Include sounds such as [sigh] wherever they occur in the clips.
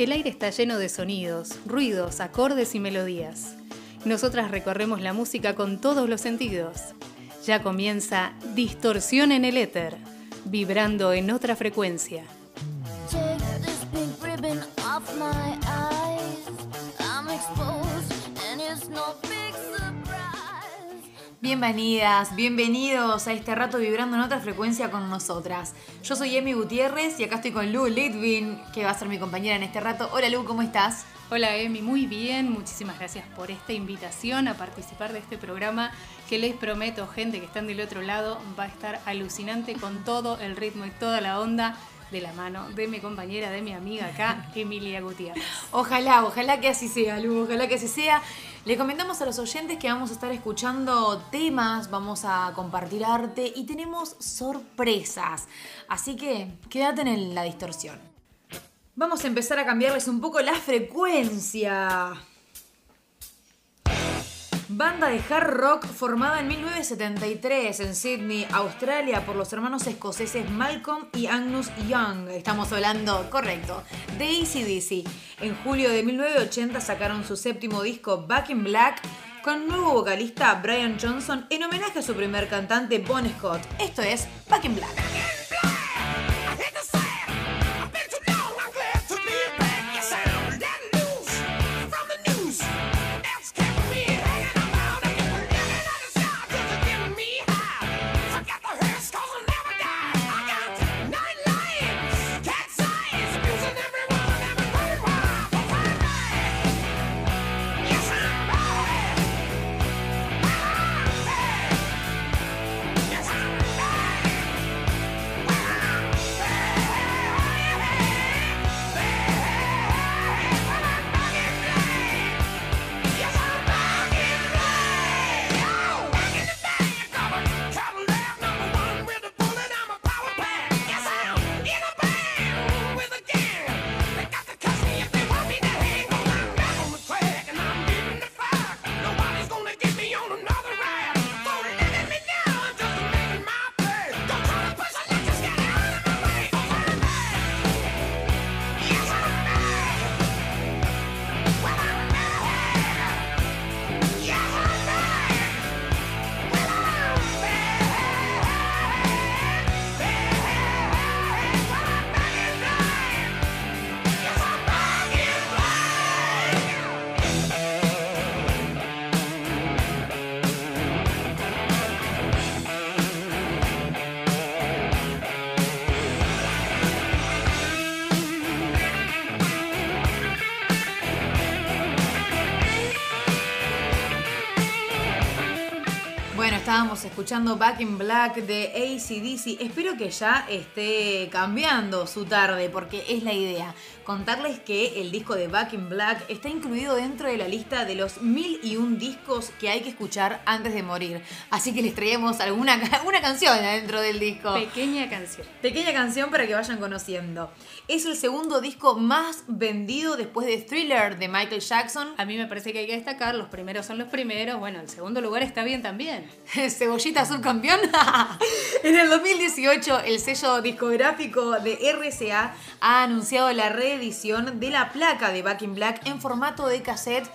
El aire está lleno de sonidos, ruidos, acordes y melodías. Nosotras recorremos la música con todos los sentidos. Ya comienza Distorsión en el éter, vibrando en otra frecuencia. Bienvenidas, bienvenidos a este rato vibrando en otra frecuencia con nosotras. Yo soy Emi Gutiérrez y acá estoy con Lu Litvin, que va a ser mi compañera en este rato. Hola Lu, ¿cómo estás? Hola Emi, muy bien, muchísimas gracias por esta invitación a participar de este programa que les prometo, gente que están del otro lado, va a estar alucinante con todo el ritmo y toda la onda de la mano de mi compañera, de mi amiga acá, Emilia Gutiérrez. Ojalá, ojalá que así sea, Lu, ojalá que así sea. Le comentamos a los oyentes que vamos a estar escuchando temas, vamos a compartir arte y tenemos sorpresas. Así que quédate en la distorsión. Vamos a empezar a cambiarles un poco la frecuencia. Banda de hard rock formada en 1973 en Sydney, Australia, por los hermanos escoceses Malcolm y Agnus Young. Estamos hablando, correcto, de ACDC. En julio de 1980 sacaron su séptimo disco Back in Black con nuevo vocalista Brian Johnson en homenaje a su primer cantante Bon Scott. Esto es Back in Black. Escuchando Back in Black de ACDC. Espero que ya esté cambiando su tarde, porque es la idea. Contarles que el disco de Back in Black está incluido dentro de la lista de los mil y un discos que hay que escuchar antes de morir. Así que les traemos alguna una canción dentro del disco. Pequeña canción. Pequeña canción para que vayan conociendo. Es el segundo disco más vendido después de Thriller de Michael Jackson. A mí me parece que hay que destacar, los primeros son los primeros. Bueno, el segundo lugar está bien también. [laughs] Cebollita subcampeón. [laughs] en el 2018, el sello discográfico de RCA ha anunciado la reedición de la placa de Back in Black en formato de cassette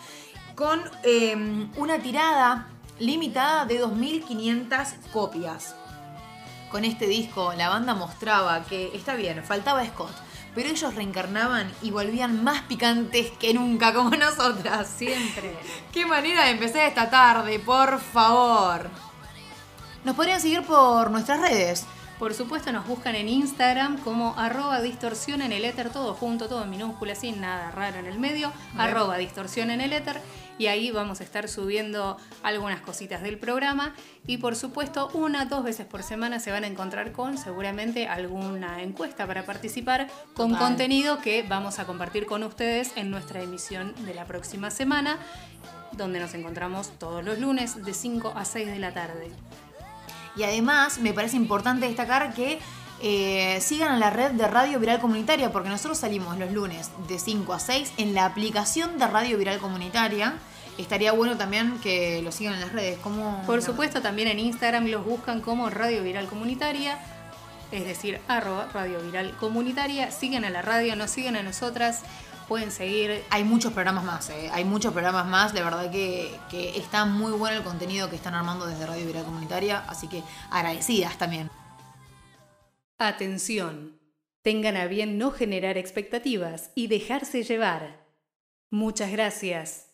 con em, una tirada limitada de 2.500 copias. Con este disco, la banda mostraba que, está bien, faltaba Scott, pero ellos reencarnaban y volvían más picantes que nunca, como [laughs] nosotras. Siempre. Qué manera de empezar esta tarde, por favor. Nos podrían seguir por nuestras redes. Por supuesto nos buscan en Instagram como arroba distorsión en el éter, todo junto, todo en minúscula, sin nada raro en el medio, arroba distorsión en el éter, y ahí vamos a estar subiendo algunas cositas del programa. Y por supuesto una, dos veces por semana se van a encontrar con seguramente alguna encuesta para participar con contenido que vamos a compartir con ustedes en nuestra emisión de la próxima semana, donde nos encontramos todos los lunes de 5 a 6 de la tarde. Y además me parece importante destacar que eh, sigan a la red de Radio Viral Comunitaria, porque nosotros salimos los lunes de 5 a 6 en la aplicación de Radio Viral Comunitaria. Estaría bueno también que lo sigan en las redes. como Por supuesto, también en Instagram los buscan como Radio Viral Comunitaria, es decir, arroba Radio Viral Comunitaria. Sigan a la radio, nos siguen a nosotras. Pueden seguir. Hay muchos programas más, ¿eh? hay muchos programas más. De verdad que, que está muy bueno el contenido que están armando desde Radio Viral Comunitaria, así que agradecidas también. Atención. Tengan a bien no generar expectativas y dejarse llevar. Muchas gracias.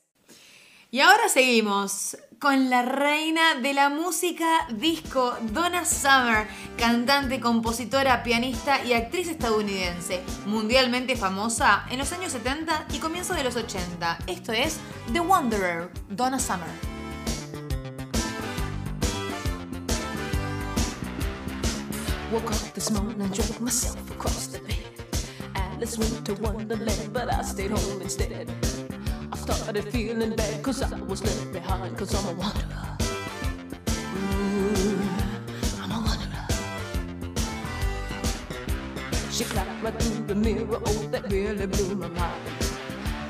Y ahora seguimos con la reina de la música disco, Donna Summer, cantante, compositora, pianista y actriz estadounidense, mundialmente famosa en los años 70 y comienzos de los 80. Esto es The Wanderer, Donna Summer. To but I stayed home. Started feeling bad cause I was left behind cause I'm a wanderer. Ooh, I'm a wanderer. She clapped right through the mirror, oh that really blew my mind.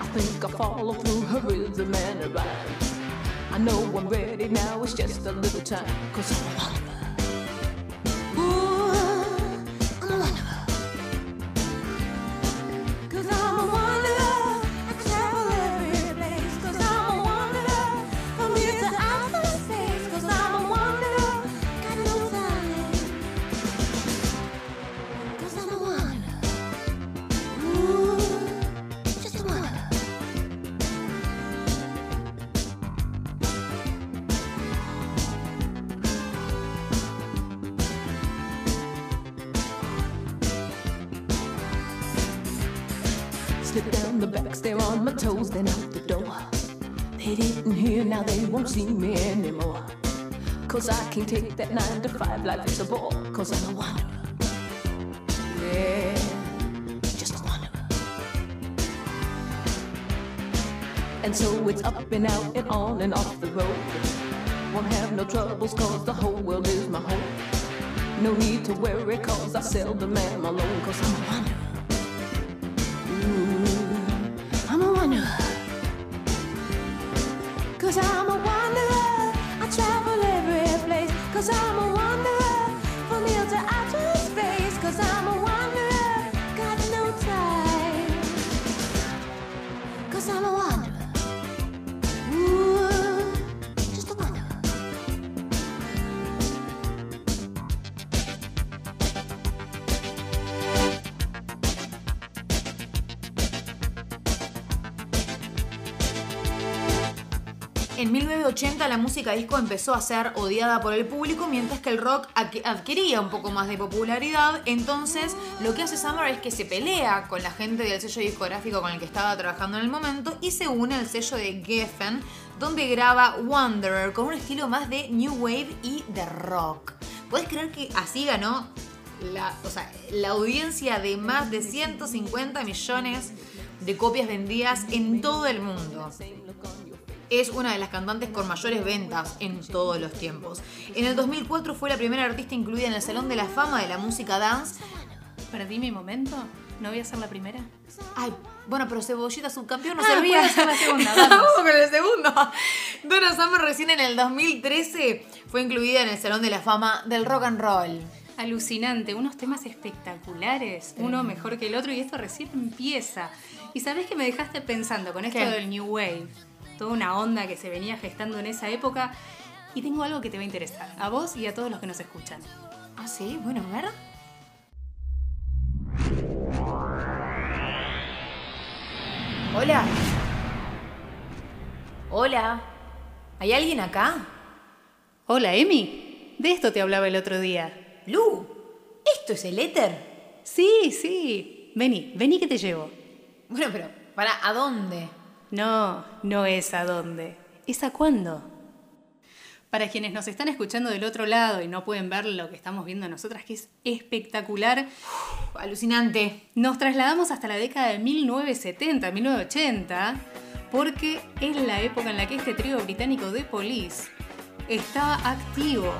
I think I follow through her rhythm and her rhyme. I know I'm ready now, it's just a little time cause I'm a wanderer. See me anymore. Cause I can't take that nine to five life, it's a bore. Cause I'm a wanderer. Yeah, just a wanderer. And so it's up and out and on and off the road. Won't have no troubles cause the whole world is my home. No need to worry cause I seldom am alone cause I'm a wanderer. 80 la música disco empezó a ser odiada por el público, mientras que el rock adquiría un poco más de popularidad. Entonces, lo que hace Summer es que se pelea con la gente del sello discográfico con el que estaba trabajando en el momento y se une al sello de Geffen, donde graba Wanderer con un estilo más de new wave y de rock. ¿Puedes creer que así ganó la audiencia de más de 150 millones de copias vendidas en todo el mundo? Es una de las cantantes con mayores ventas en todos los tiempos. En el 2004 fue la primera artista incluida en el Salón de la Fama de la música dance. ¿Perdí mi momento? ¿No voy a ser la primera? Ay, bueno, pero Cebollita subcampeón no Ah, servía. ser la segunda, [laughs] vamos. Vamos con el segundo. Donna Summer recién en el 2013 fue incluida en el Salón de la Fama del Rock and Roll. Alucinante, unos temas espectaculares, uno mejor que el otro y esto recién empieza. ¿Y sabés que me dejaste pensando con esto ¿Qué? del New Wave? Toda una onda que se venía gestando en esa época y tengo algo que te va a interesar, a vos y a todos los que nos escuchan. Ah, sí, bueno, a ver. Hola. Hola. ¿Hay alguien acá? Hola, Emi. De esto te hablaba el otro día. Lu, ¿esto es el éter? Sí, sí. Vení, vení que te llevo. Bueno, pero, ¿para a dónde? No, no es a dónde. ¿Es a cuándo? Para quienes nos están escuchando del otro lado y no pueden ver lo que estamos viendo nosotras, que es espectacular, Alucinante. nos trasladamos hasta la década de 1970, 1980, porque es la época en la que este trío británico de Police estaba activo.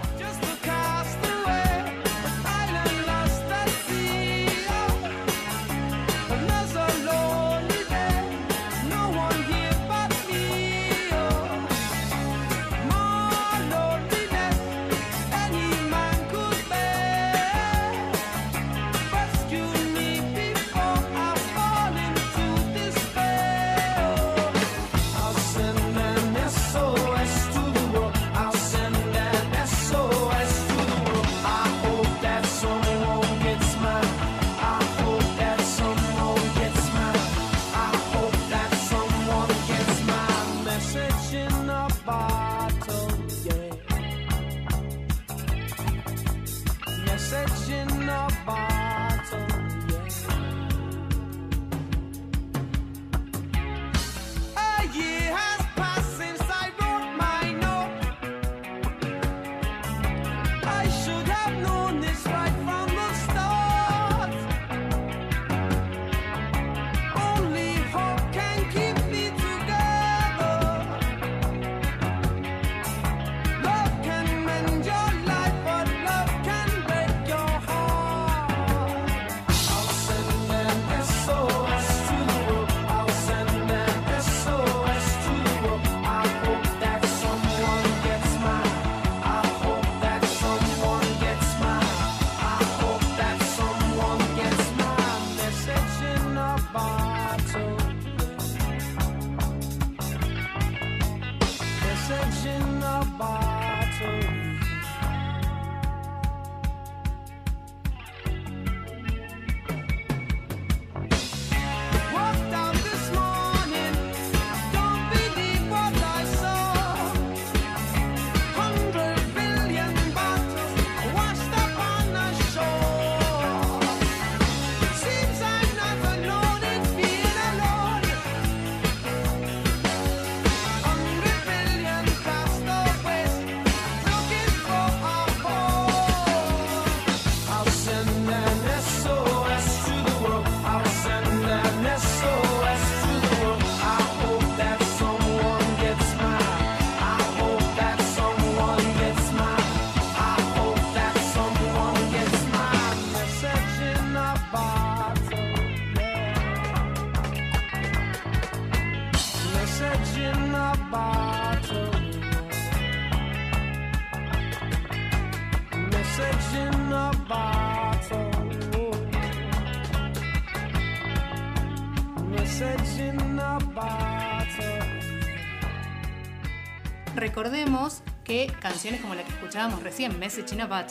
Que canciones como la que escuchábamos recién, Message in a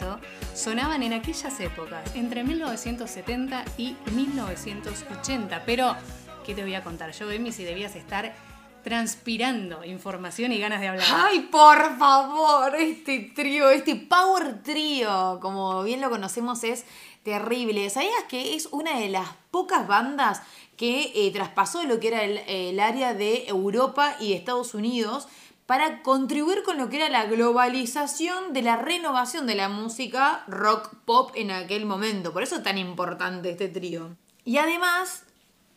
sonaban en aquellas épocas, entre 1970 y 1980. Pero, ¿qué te voy a contar yo, Emi, si debías estar transpirando información y ganas de hablar? Ay, por favor, este trío, este power trío, como bien lo conocemos, es terrible. ¿Sabías que es una de las pocas bandas que eh, traspasó lo que era el área de Europa y Estados Unidos para contribuir con lo que era la globalización de la renovación de la música rock pop en aquel momento? Por eso es tan importante este trío. Y además,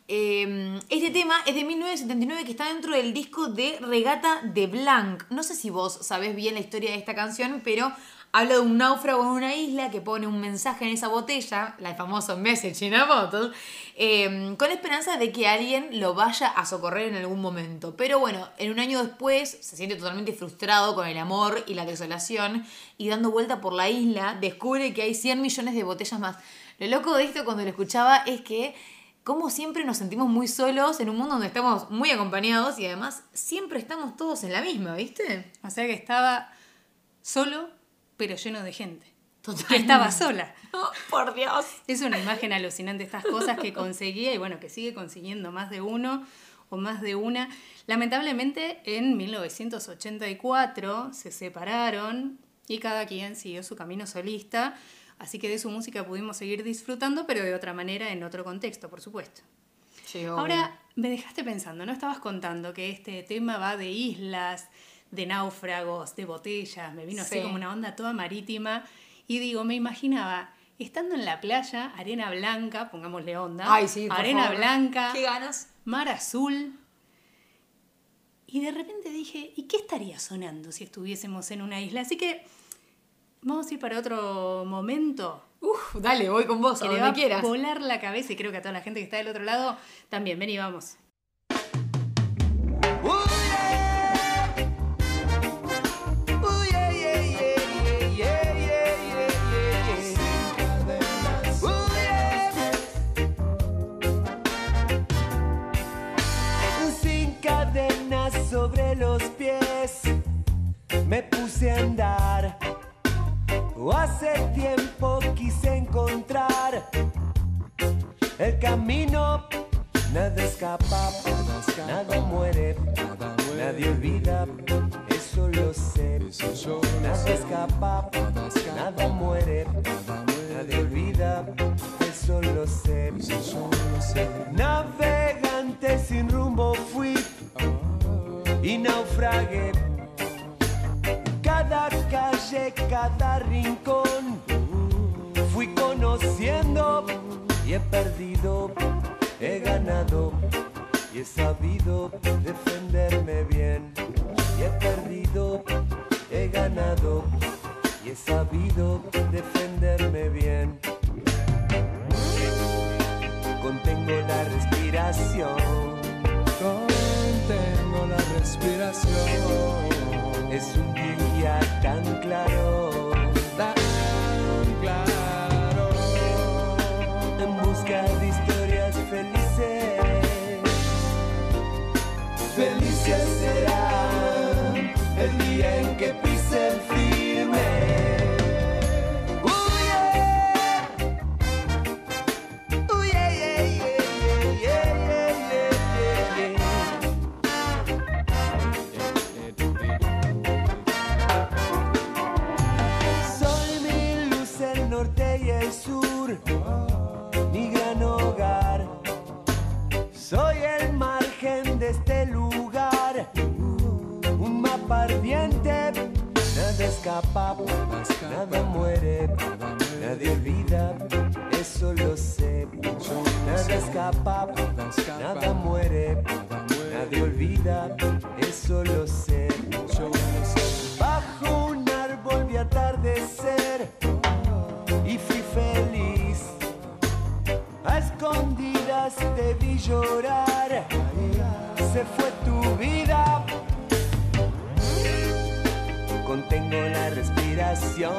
eh, este tema es de 1979 que está dentro del disco de Regata de Blanc. No sé si vos sabés bien la historia de esta canción, pero habla de un náufrago en una isla que pone un mensaje en esa botella, la famosa message in a bottle, eh, con la esperanza de que alguien lo vaya a socorrer en algún momento. Pero bueno, en un año después se siente totalmente frustrado con el amor y la desolación y dando vuelta por la isla descubre que hay 100 millones de botellas más. Lo loco de esto cuando lo escuchaba es que como siempre nos sentimos muy solos en un mundo donde estamos muy acompañados y además siempre estamos todos en la misma, ¿viste? O sea que estaba solo, pero lleno de gente. Total. Que estaba sola. [laughs] Oh, por Dios. Es una imagen alucinante estas cosas que conseguía y bueno, que sigue consiguiendo más de uno o más de una. Lamentablemente en 1984 se separaron y cada quien siguió su camino solista, así que de su música pudimos seguir disfrutando, pero de otra manera, en otro contexto, por supuesto. Ahora me dejaste pensando, ¿no? Estabas contando que este tema va de islas, de náufragos, de botellas, me vino así Sí. como una onda toda marítima y digo, me imaginaba estando en la playa, arena blanca, pongámosle onda, Ay, sí, por arena favor. blanca, Qué ganas. mar azul. Y de repente dije, ¿y qué estaría sonando si estuviésemos en una isla? Así que vamos a ir para otro momento Uf, dale, voy con vos, que a le donde va quieras. volar la cabeza y creo que a toda la gente que está del otro lado también. Ven y vamos. me puse a andar. Hace tiempo quise encontrar el camino. Nada escapa, nada, muere, nadie olvida. Eso lo sé. Nada. Escapa, nada muere, nadie olvida. Eso lo sé. Lo sé. Navegante sin rumbo fui y naufragué cada calle, cada rincón. Fui conociendo y he perdido, he ganado y he sabido defenderme bien. Y he perdido, he ganado y he sabido defenderme bien. Contengo la respiración. Contengo la respiración es un día tan claro. Tan claro. en busca de historias felices. Felices mi gran hogar. Soy el margen de este lugar, un mapa ardiente. Nada escapa, nada muere, nadie olvida, eso lo sé. Nada escapa, nada muere, nadie olvida, eso lo sé. Bajo un árbol vi atardecer y fui feliz. Escondidas te vi llorar, se fue tu vida. Contengo la respiración,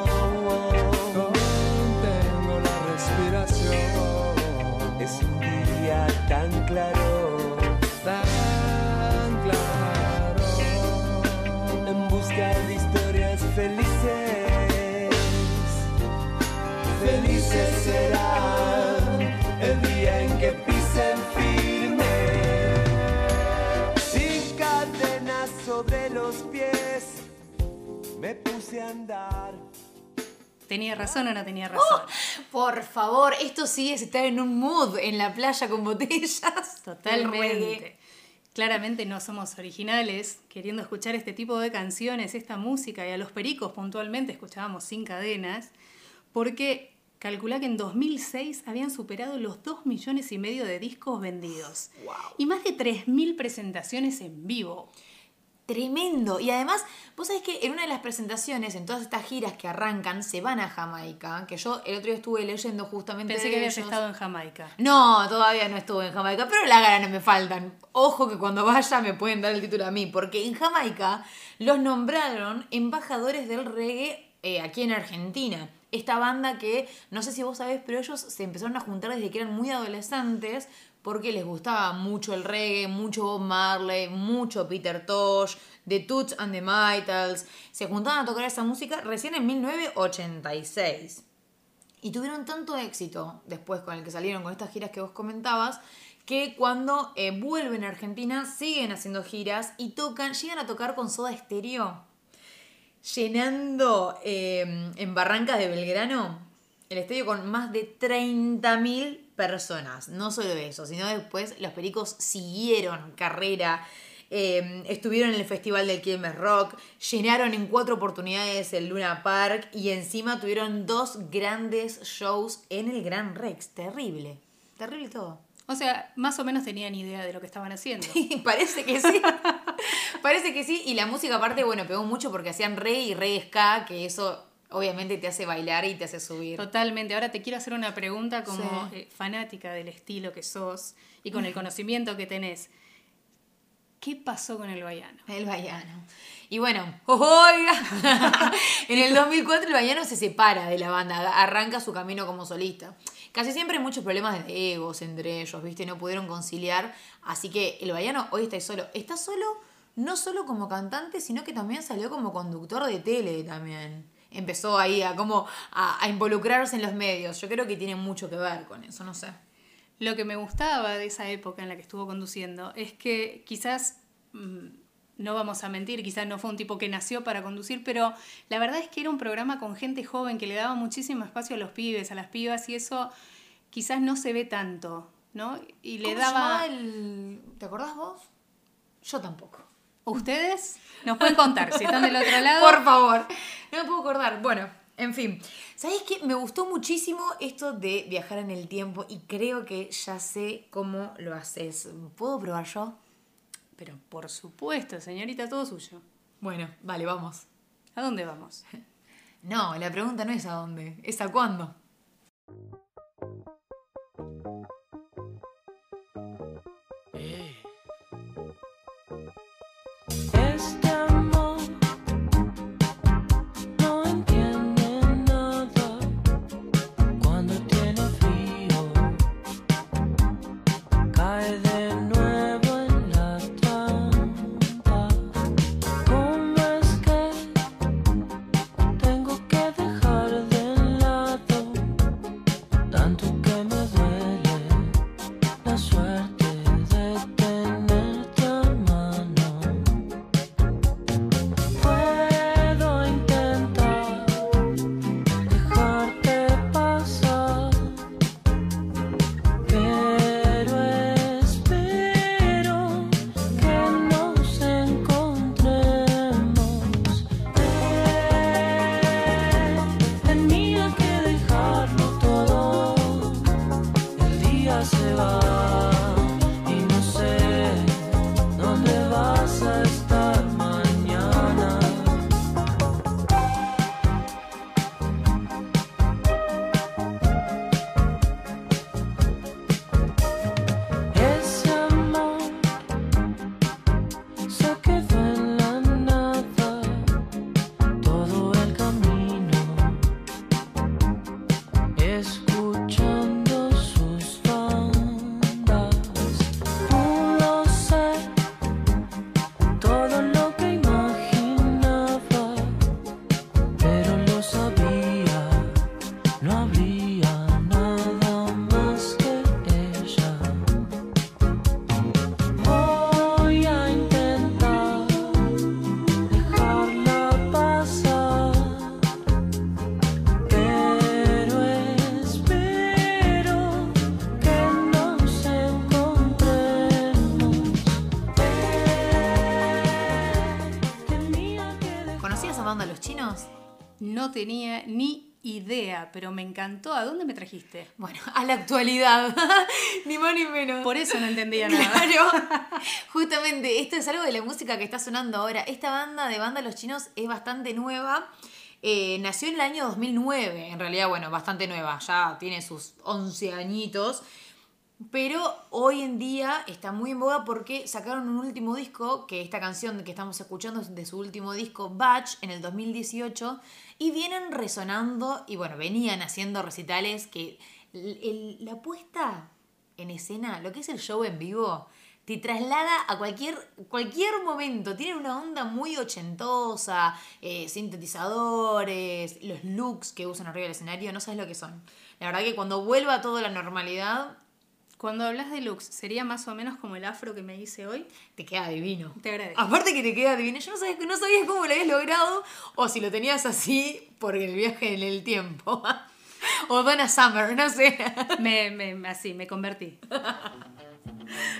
Contengo la respiración. es un día tan claro. Tan claro. en busca de historias felices. Felices serán me puse a andar. ¿Tenía razón o no tenía razón? Por favor, esto sí es estar en un mood en la playa con botellas. [laughs] Totalmente. Claramente no somos originales queriendo escuchar este tipo de canciones, esta música, y a los pericos puntualmente escuchábamos sin cadenas, porque calcula que en 2006 habían superado los 2 millones y medio de discos vendidos y más de 3.000 presentaciones en vivo. Tremendo. Y además, vos sabés que en una de las presentaciones, en todas estas giras que arrancan, se van a Jamaica, que yo el otro día estuve leyendo justamente Pensé de que habías ellos. estado en Jamaica. No, todavía no estuve en Jamaica, pero las ganas me faltan. Ojo que cuando vaya me pueden dar el título a mí, porque en Jamaica los nombraron embajadores del reggae eh, aquí en Argentina. Esta banda que, no sé si vos sabés, pero ellos se empezaron a juntar desde que eran muy adolescentes porque les gustaba mucho el reggae, mucho Bob Marley, mucho Peter Tosh, The Toots and the Maytals. Se juntaban a tocar esa música recién en 1986. Y tuvieron tanto éxito después con el que salieron con estas giras que vos comentabas, que cuando eh, vuelven a Argentina siguen haciendo giras y tocan, llegan a tocar con Soda Stereo, llenando eh, en Barrancas de Belgrano el estadio con más de 30.000 personas. No solo eso, sino después los pericos siguieron carrera. eh, estuvieron en el Festival del Quilmes Rock, llenaron en cuatro oportunidades el Luna Park y encima tuvieron dos grandes shows en el Gran Rex. Terrible, terrible todo. O sea, más o menos tenían idea de lo que estaban haciendo. [laughs] Parece que sí. [laughs] Parece que sí. Y la música aparte, bueno, pegó mucho porque hacían reggae y reggae ska, que eso obviamente te hace bailar y te hace subir. Totalmente. Ahora te quiero hacer una pregunta como Sí. eh, fanática del estilo que sos y con el conocimiento que tenés. ¿Qué pasó con el Baiano? El Baiano. Y bueno, oiga, [laughs] en el 2004 el Baiano se separa de la banda, arranca su camino como solista. Casi siempre hay muchos problemas de egos entre ellos, ¿viste? No pudieron conciliar. Así que el Baiano hoy está solo. Está solo no solo como cantante, sino que también salió como conductor de tele también. Empezó ahí a como a, a involucrarse en los medios. Yo creo que tiene mucho que ver con eso, no sé. Lo que me gustaba de esa época en la que estuvo conduciendo es que quizás, mm, no vamos a mentir, quizás no fue un tipo que nació para conducir, pero la verdad es que era un programa con gente joven que le daba muchísimo espacio a los pibes, a las pibas, y eso quizás no se ve tanto, ¿no? Y le ¿Cómo se daba... el... ¿Te acordás vos? Yo tampoco. ¿Ustedes? Nos pueden contar si están del otro lado. Por favor. No me puedo acordar. Bueno, En fin, ¿sabes qué? Me gustó muchísimo esto de viajar en el tiempo y creo que ya sé cómo lo haces. ¿Puedo probar yo? Pero por supuesto, señorita, todo suyo. Bueno, vale, vamos. ¿A dónde vamos? [laughs] No, la pregunta no es a dónde, es a cuándo. No tenía ni idea, pero me encantó. ¿A dónde me trajiste? Bueno, a la actualidad, [laughs] ni más ni menos. Por eso no entendía nada. Claro, [laughs] justamente esto es algo de la música que está sonando ahora. Esta banda de banda Los Chinos es bastante nueva. Eh, nació en el año 2009, en realidad, bueno, bastante nueva, ya tiene sus 11 añitos. Pero hoy en día está muy en boga porque sacaron un último disco, que esta canción que estamos escuchando es de su último disco, Batch, en el 2018, y vienen resonando, y bueno, venían haciendo recitales que el- la puesta en escena, lo que es el show en vivo, te traslada a cualquier, cualquier momento. Tiene una onda muy ochentosa, eh, sintetizadores, los looks que usan arriba del escenario, no sabes lo que son. La verdad que cuando vuelva todo a la normalidad, Cuando hablas de looks, ¿sería más o menos como el afro que me hice hoy? te queda divino. Te agradezco. Aparte que te queda divino. Yo no sabía, no sabía cómo lo habías logrado o si lo tenías así por el viaje en el tiempo. [laughs] o Donna Summer, no sé. [laughs] Me, me- así, me convertí.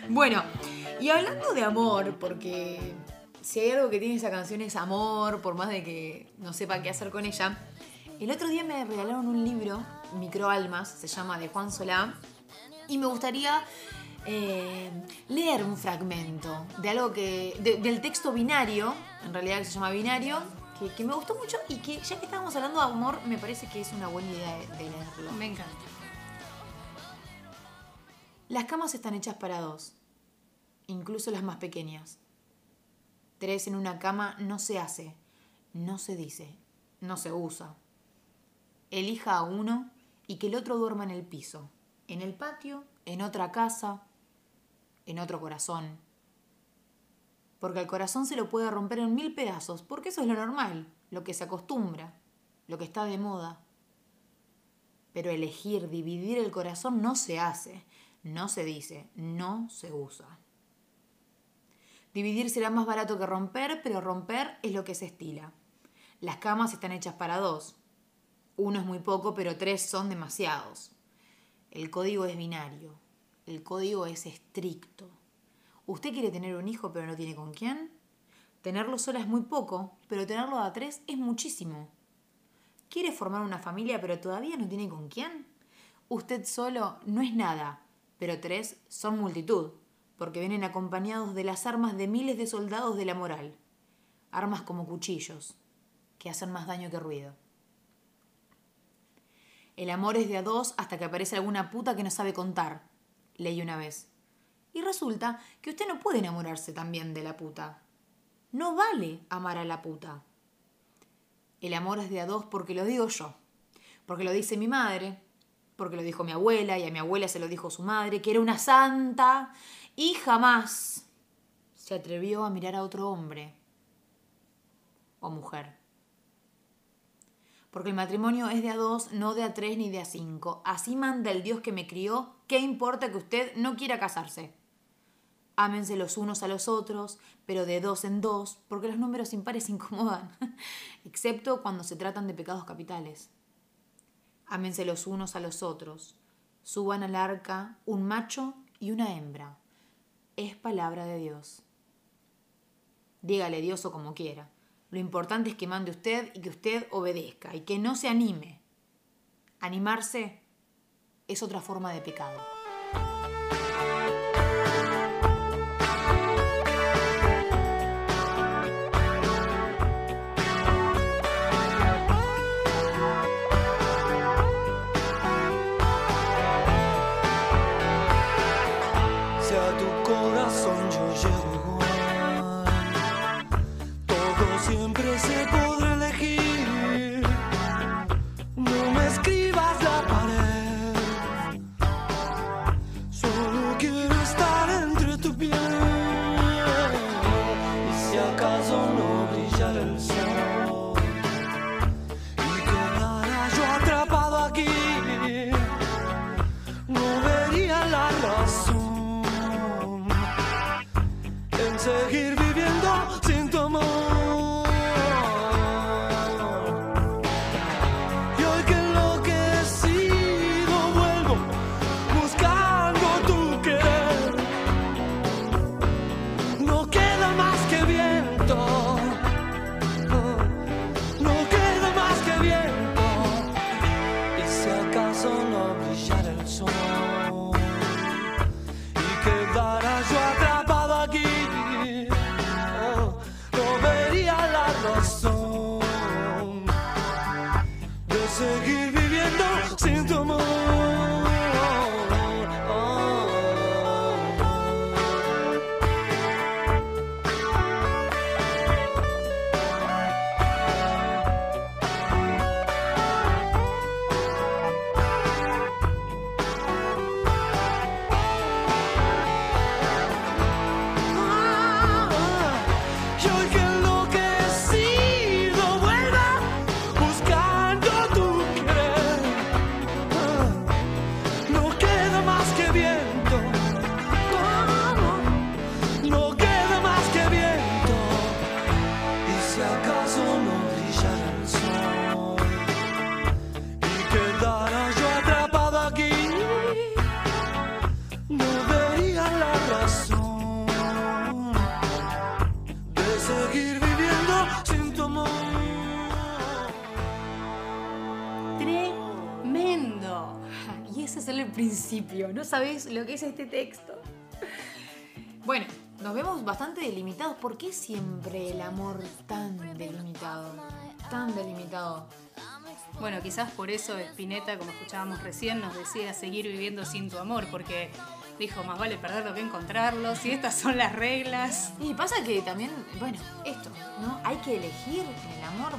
Bueno, y hablando de amor, porque si hay algo que tiene esa canción es amor, por más de que no sepa qué hacer con ella. El otro día me regalaron un libro, Microalmas, se llama de Juan Solá, y me gustaría eh, leer un fragmento de algo que. de- del texto binario, en realidad que se llama binario, que, que me gustó mucho y que ya que estábamos hablando de amor, me parece que es una buena idea de, de leerlo. Me encanta. Las camas están hechas para dos, incluso las más pequeñas. Tres en una cama no se hace, no se dice, no se usa. Elija a uno y que el otro duerma en el piso, en el patio, en otra casa, en otro corazón. Porque al corazón se lo puede romper en mil pedazos, porque eso es lo normal, lo que se acostumbra, lo que está de moda. Pero elegir dividir el corazón no se hace, no se dice, no se usa. Dividir será más barato que romper, pero romper es lo que se estila. Las camas están hechas para dos. Uno es muy poco, pero tres son demasiados. El código es binario. El código es estricto. ¿Usted quiere tener un hijo pero no tiene con quién? Tenerlo sola es muy poco, pero tenerlo a tres es muchísimo. ¿Quiere formar una familia pero todavía no tiene con quién? Usted solo no es nada, pero tres son multitud, porque vienen acompañados de las armas de miles de soldados de la moral. Armas como cuchillos, que hacen más daño que ruido. El amor es de a dos hasta que aparece alguna puta que no sabe contar, leí una vez. Y resulta que usted no puede enamorarse también de la puta. No vale amar a la puta. El amor es de a dos porque lo digo yo, porque lo dice mi madre, porque lo dijo mi abuela y a mi abuela se lo dijo su madre, que era una santa y jamás se atrevió a mirar a otro hombre o mujer. Porque el matrimonio es de a dos, no de a tres ni de a cinco. Así manda el Dios que me crió. ¿Qué importa que usted no quiera casarse? Ámense los unos a los otros, pero de dos en dos, porque los números impares [laughs] incomodan, excepto cuando se tratan de pecados capitales. Ámense los unos a los otros. Suban al arca un macho y una hembra. Es palabra de Dios. Dígale Dios o como quiera. Lo importante es que mande usted y que usted obedezca y que no se anime. Animarse es otra forma de pecado. No sabés lo que es este texto. Bueno, nos vemos bastante delimitados. ¿Por qué siempre el amor tan delimitado? Tan delimitado. Bueno, quizás por eso Spinetta, como escuchábamos recién, nos decía seguir viviendo sin tu amor, porque dijo, más vale perderlo que encontrarlo, si estas son las reglas. Y pasa que también, bueno, esto, ¿no? Hay que elegir el amor.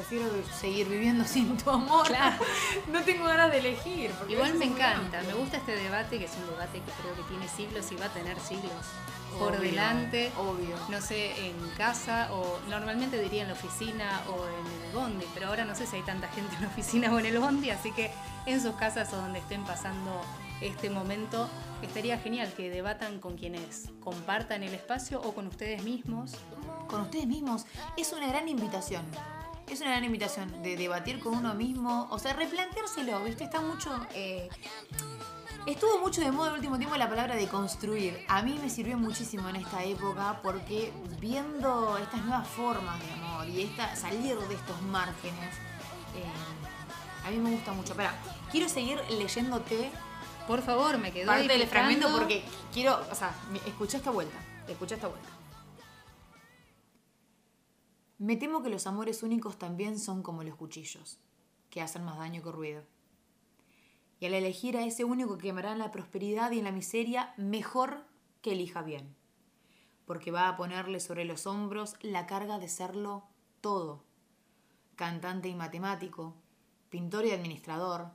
Prefiero seguir viviendo sin tu amor. Claro. [laughs] No tengo ganas de elegir. Igual me encanta, me gusta este debate, que es un debate que creo que tiene siglos y va a tener siglos por Obvio, delante. obvio. No sé, en casa o normalmente diría en la oficina o en el bondi, pero ahora no sé si hay tanta gente en la oficina o en el bondi, así que en sus casas o donde estén pasando este momento, estaría genial que debatan con quienes compartan el espacio o con ustedes mismos. con ustedes mismos es una gran invitación. Es una gran invitación de debatir con uno mismo, o sea, replanteárselo, ¿viste? Está mucho. eh, estuvo mucho de moda el último tiempo la palabra de construir. A mí me sirvió muchísimo en esta época porque viendo estas nuevas formas de amor y esta, salir de estos márgenes, Eh, a mí me gusta mucho. Espera, quiero seguir leyéndote Por favor, me quedó parte del fragmento porque quiero, o sea, escucha esta vuelta, escucha esta vuelta. Me temo que los amores únicos también son como los cuchillos, que hacen más daño que ruido. Y al elegir a ese único que quemará en la prosperidad y en la miseria, mejor que elija bien, porque va a ponerle sobre los hombros la carga de serlo todo. Cantante y matemático, pintor y administrador,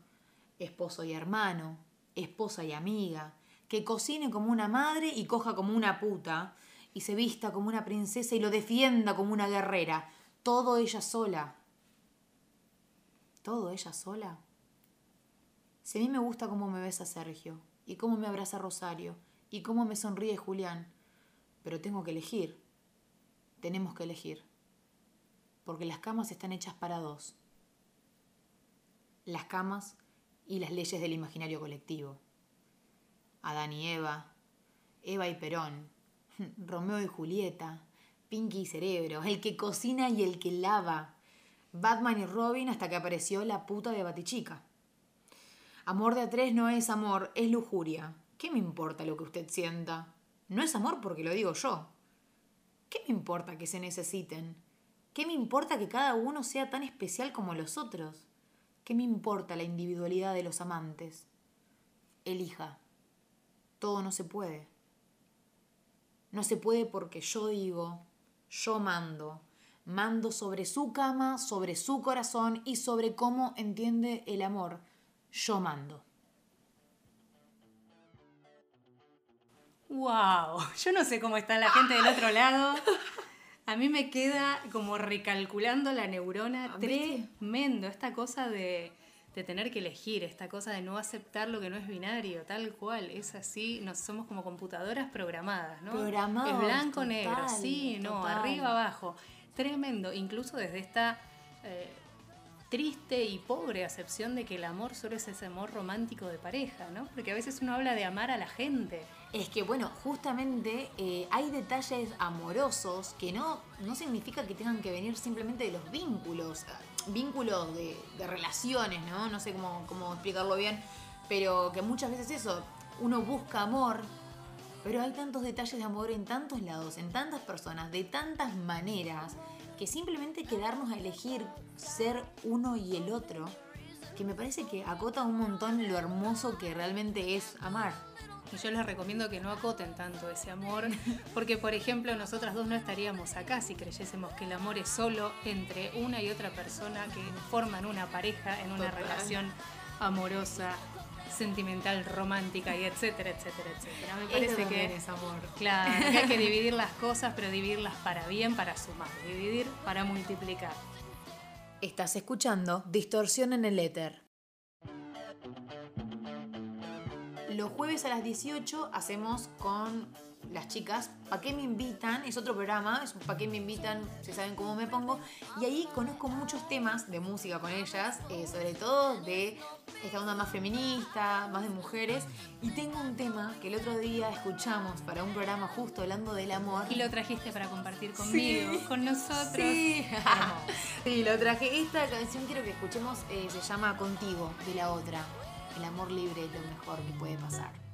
esposo y hermano, esposa y amiga, que cocine como una madre y coja como una puta, y se vista como una princesa y lo defienda como una guerrera, todo ella sola. ¿Todo ella sola? Si a mí me gusta cómo me besa Sergio, y cómo me abraza Rosario, y cómo me sonríe Julián, pero tengo que elegir. Tenemos que elegir. Porque las camas están hechas para dos. Las camas y las leyes del imaginario colectivo. Adán y Eva, Eva y Perón, [laughs] Romeo y Julieta, Pinky y Cerebro, el que cocina y el que lava, Batman y Robin hasta que apareció la puta de Batichica. Amor de a tres no es amor, es lujuria. ¿Qué me importa lo que usted sienta? No es amor porque lo digo yo. ¿Qué me importa que se necesiten? ¿Qué me importa que cada uno sea tan especial como los otros? ¿Qué me importa la individualidad de los amantes? Elija. Todo no se puede. No se puede porque yo digo, yo mando. Mando sobre su cama, sobre su corazón y sobre cómo entiende el amor. Yo mando. Wow, yo no sé cómo está la gente del otro lado. A mí me queda como recalculando la neurona tremendo. Esta cosa de, de tener que elegir, esta cosa de no aceptar lo que no es binario, tal cual. Es así, nos somos como computadoras programadas, ¿no? Programados, Es blanco, total, negro, sí, no, arriba, abajo. Tremendo, incluso desde esta eh, triste y pobre acepción de que el amor solo es ese amor romántico de pareja, ¿no? Porque a veces uno habla de amar a la gente. Es que, bueno, justamente eh, hay detalles amorosos que no, no significa que tengan que venir simplemente de los vínculos, vínculos de, relaciones, ¿no? No sé cómo, cómo explicarlo bien, pero que muchas veces eso, uno busca amor, pero hay tantos detalles de amor en tantos lados, en tantas personas, de tantas maneras, que simplemente quedarnos a elegir ser uno y el otro, que me parece que acota un montón lo hermoso que realmente es amar. Yo les recomiendo que no acoten tanto ese amor, porque por ejemplo nosotras dos no estaríamos acá si creyésemos que el amor es solo entre una y otra persona que forman una pareja en una Total. relación amorosa, sentimental, romántica y etcétera, etcétera, etcétera. Me parece que es amor. Claro, que hay que [laughs] dividir las cosas, pero dividirlas para bien, para sumar, dividir para multiplicar. Estás escuchando Distorsión en el Éter. Los jueves a las 18 hacemos con las chicas ¿Pa' qué me invitan? Es otro programa, es un ¿Pa' qué me invitan? Si saben cómo me pongo. Y ahí conozco muchos temas de música con ellas, eh, sobre todo de esta onda más feminista, más de mujeres. Y tengo un tema que el otro día escuchamos para un programa justo hablando del amor. Y lo trajiste para compartir conmigo, con nosotros. Sí. [laughs] Sí, lo traje. Esta canción quiero que escuchemos, eh, se llama Contigo, de la otra. El amor libre es lo mejor que puede pasar.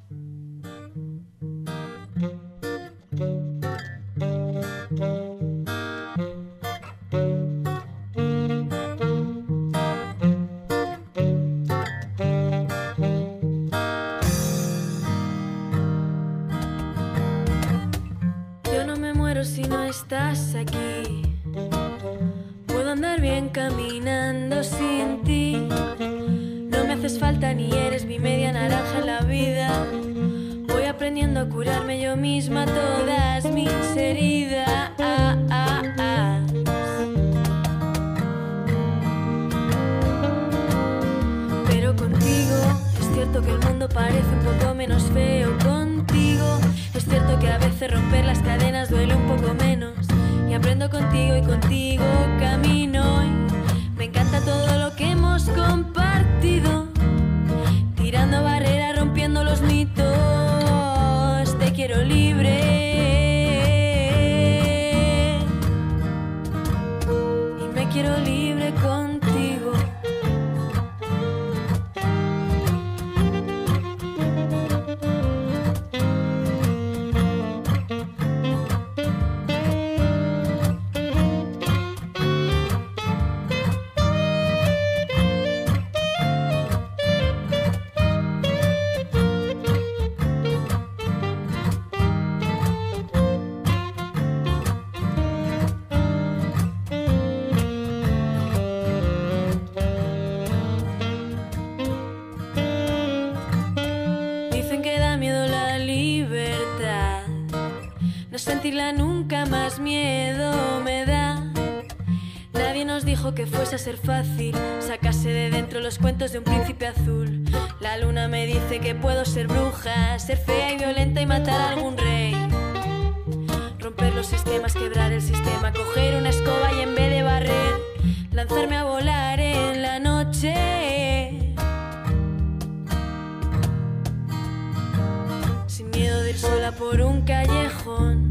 Sentirla nunca más miedo me da. Nadie nos dijo que fuese a ser fácil sacarse de dentro los cuentos de un príncipe azul. La luna me dice que puedo ser bruja, ser fea y violenta y matar a algún rey. Romper los sistemas, quebrar el sistema, coger una escoba y en vez de barrer, lanzarme a volar en la noche. Sin miedo de ir sola por un callejón.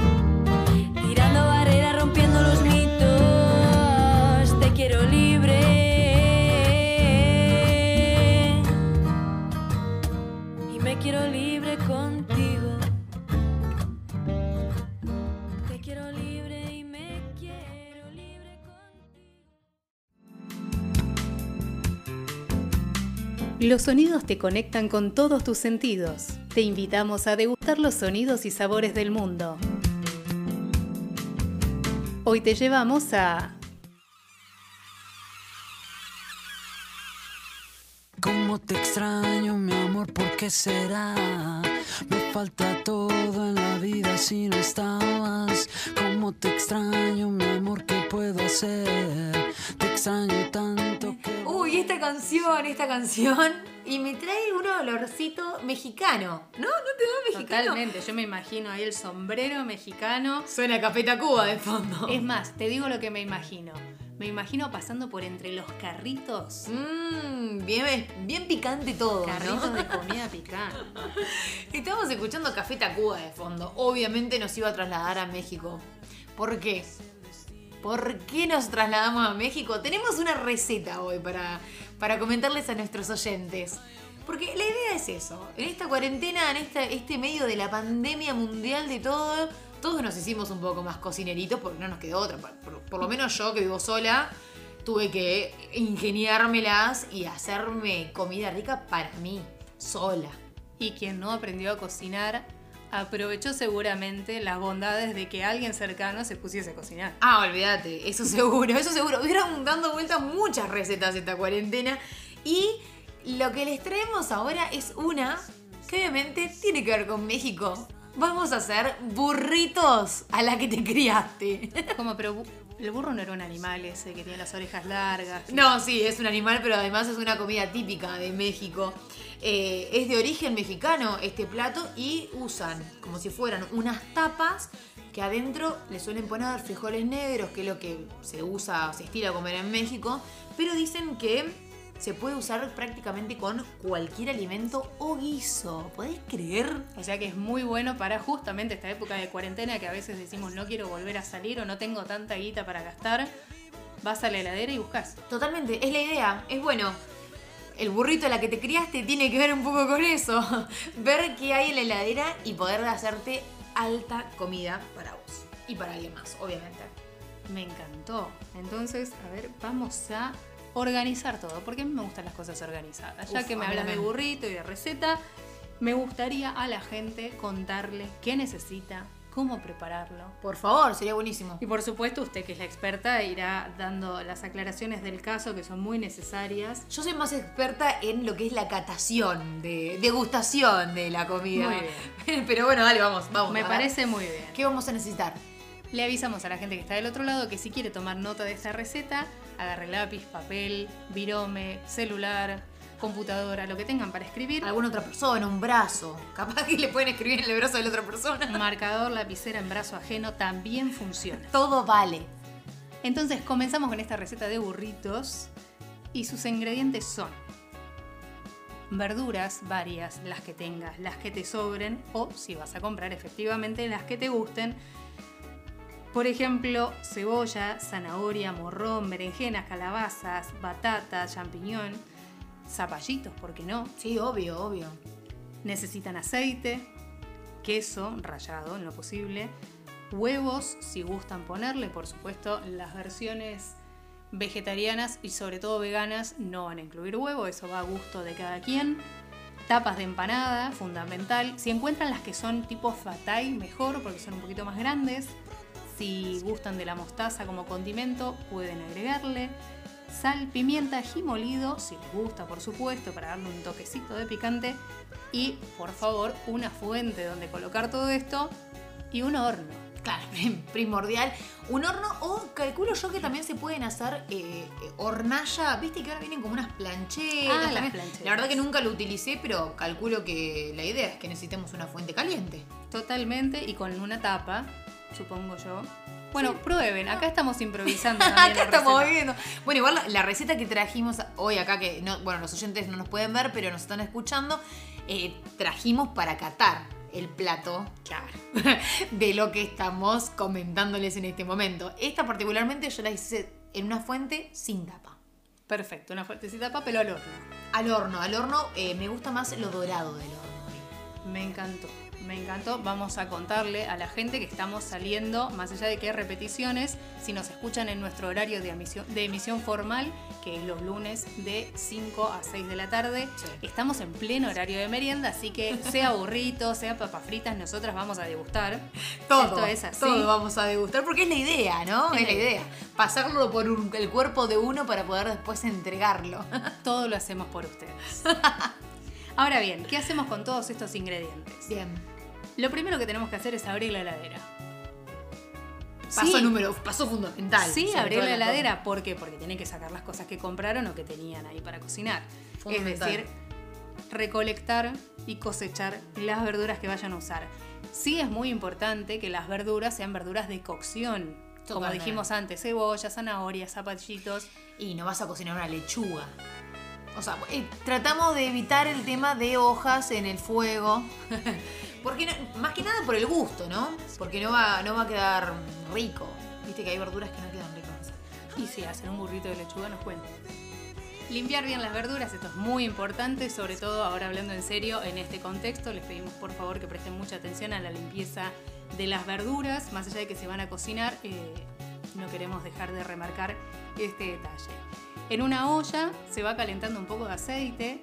Los sonidos te conectan con todos tus sentidos. Te invitamos a degustar los sonidos y sabores del mundo. Hoy te llevamos a Cómo te extraño, mi amor, ¿por qué será? Me falta todo en la vida si no estabas. Cómo te extraño, mi amor, ¿qué puedo hacer? Te extraño tanto. Uy, esta canción, esta canción. Y me trae un olorcito mexicano. ¿No? ¿No te da mexicano? Totalmente, yo me imagino ahí el sombrero mexicano. Suena Café Tacuba de fondo. Es más, te digo lo que me imagino. Me imagino pasando por entre los carritos. Mmm, bien, bien picante todo, Carritos ¿no? de comida picante. [laughs] Estamos escuchando Café Tacuba de fondo. Obviamente nos iba a trasladar a México. ¿Por qué? ¿Por qué nos trasladamos a México? Tenemos una receta hoy para, para comentarles a nuestros oyentes. Porque la idea es eso. En esta cuarentena, en este medio de la pandemia mundial de todo, todos nos hicimos un poco más cocineritos porque no nos quedó otra. Por, por- por lo menos yo que vivo sola, tuve que ingeniármelas y hacerme comida rica para mí, sola. Y quien no aprendió a cocinar aprovechó seguramente las bondades de que alguien cercano se pusiese a cocinar. Ah, olvídate, eso seguro, eso seguro. Hubieron dando vueltas muchas recetas esta cuarentena. Y lo que les traemos ahora es una que obviamente tiene que ver con México. Vamos a hacer burritos a la que te criaste. Como, pero el burro no era un animal ese que tiene las orejas largas. No, sí, es un animal, pero además es una comida típica de México. Eh, es de origen mexicano este plato y usan como si fueran unas tapas que adentro le suelen poner frijoles negros, que es lo que se usa, se estira a comer en México, pero dicen que se puede usar prácticamente con cualquier alimento o guiso. ¿Podés creer? O sea que es muy bueno para justamente esta época de cuarentena que a veces decimos no quiero volver a salir o no tengo tanta guita para gastar. Vas a la heladera y buscas. Totalmente, es la idea. Es bueno. El burrito a la que te criaste tiene que ver un poco con eso. [laughs] Ver qué hay en la heladera y poder hacerte alta comida para vos. Y para alguien más, obviamente. Me encantó. Entonces, a ver, vamos a organizar todo, porque a mí me gustan las cosas organizadas. Ya que me hablas de burrito y de receta, me gustaría a la gente contarle qué necesita, cómo prepararlo. Por favor, sería buenísimo. Y por supuesto, usted que es la experta irá dando las aclaraciones del caso que son muy necesarias. Yo soy más experta en lo que es la catación, de degustación de la comida. Muy bien. [laughs] Pero bueno, dale, vamos, vamos. Me parece muy bien. ¿Qué vamos a necesitar? Le avisamos a la gente que está del otro lado que si quiere tomar nota de esta receta, agarre lápiz, papel, virome, celular, computadora, lo que tengan para escribir. Alguna otra persona, un brazo. Capaz que le pueden escribir en el brazo de la otra persona. [laughs] Marcador, lapicera en brazo ajeno también funciona. Todo vale. Entonces comenzamos con esta receta de burritos y sus ingredientes son verduras varias, las que tengas, las que te sobren o si vas a comprar efectivamente las que te gusten. Por ejemplo, cebolla, zanahoria, morrón, berenjenas, calabazas, batatas, champiñón, zapallitos, ¿por qué no? Sí, obvio, obvio. Necesitan aceite, queso rallado en lo posible, huevos si gustan ponerle, por supuesto las versiones vegetarianas y sobre todo veganas no van a incluir huevo, eso va a gusto de cada quien. Tapas de empanada, fundamental. Si encuentran las que son tipo fatay, mejor, porque son un poquito más grandes. Si gustan de la mostaza como condimento, pueden agregarle. Sal, pimienta, ají molido, si les gusta, por supuesto, para darle un toquecito de picante. Y, por favor, una fuente donde colocar todo esto y un horno. Claro, primordial. Un horno o calculo yo que también se pueden hacer eh, eh, hornalla. Viste que ahora vienen como unas planchetas. Ah, las planchetas. La verdad que nunca lo utilicé, pero calculo que la idea es que necesitemos una fuente caliente. Totalmente, y con una tapa, supongo yo. Bueno, prueben, acá estamos improvisando. [laughs] también acá estamos receta. viendo. Bueno, igual la, la receta que trajimos hoy acá, que no, bueno, los oyentes no nos pueden ver, pero nos están escuchando, eh, trajimos para catar el plato [laughs] de lo que estamos comentándoles en este momento. Esta particularmente yo la hice en una fuente sin tapa. Perfecto, una fuertecita de papel al horno. Al horno, al horno eh, me gusta más lo dorado del horno. Me encantó, me encantó. Vamos a contarle a la gente que estamos saliendo, más allá de que hay repeticiones, si nos escuchan en nuestro horario de emisión, de emisión formal, que es los lunes de 5 a 6 de la tarde, Sí. estamos en pleno horario de merienda, así que sea burrito, [laughs] sea papas fritas, nosotras vamos a degustar. Todo, Esto es así. todo vamos a degustar porque es la idea, ¿no? Es Es la idea. Pasarlo por un- el cuerpo de uno para poder después entregarlo. [laughs] Todo lo hacemos por ustedes. [laughs] Ahora bien, ¿qué hacemos con todos estos ingredientes? Bien. Lo primero que tenemos que hacer es abrir la heladera. Paso Sí. número, paso fundamental. Sí, abrir la heladera. ¿Por qué? Porque tienen que sacar las cosas que compraron o que tenían ahí para cocinar. Es decir, recolectar y cosechar las verduras que vayan a usar. Sí es muy importante que las verduras sean verduras de cocción. Como dijimos antes, cebolla, zanahorias, zapallitos. Y no vas a cocinar una lechuga. O sea, eh, tratamos de evitar el tema de hojas en el fuego. [laughs] Porque más que nada por el gusto, ¿no? Porque no va, no va a quedar rico. Viste que hay verduras que no quedan ricas. Y si hacer un burrito de lechuga nos cuenta. Limpiar bien las verduras, esto es muy importante, sobre todo ahora hablando en serio en este contexto, les pedimos por favor que presten mucha atención a la limpieza de las verduras, más allá de que se van a cocinar, eh, no queremos dejar de remarcar este detalle. En una olla se va calentando un poco de aceite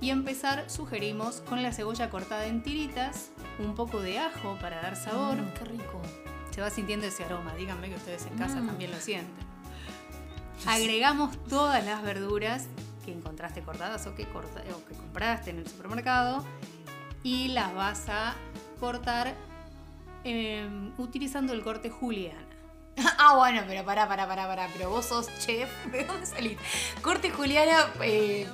y empezar sugerimos con la cebolla cortada en tiritas, un poco de ajo para dar sabor, Mm, qué rico. se va sintiendo ese aroma, díganme que ustedes en casa Mm. también lo sienten. Agregamos todas las verduras que encontraste cortadas o que, corta- o que compraste en el supermercado y las vas a cortar eh, utilizando el corte juliana. [laughs] Ah, bueno, pero pará, pará, pará, pará. Pero vos sos chef. [laughs] ¿De dónde saliste? Corte Juliana, eh,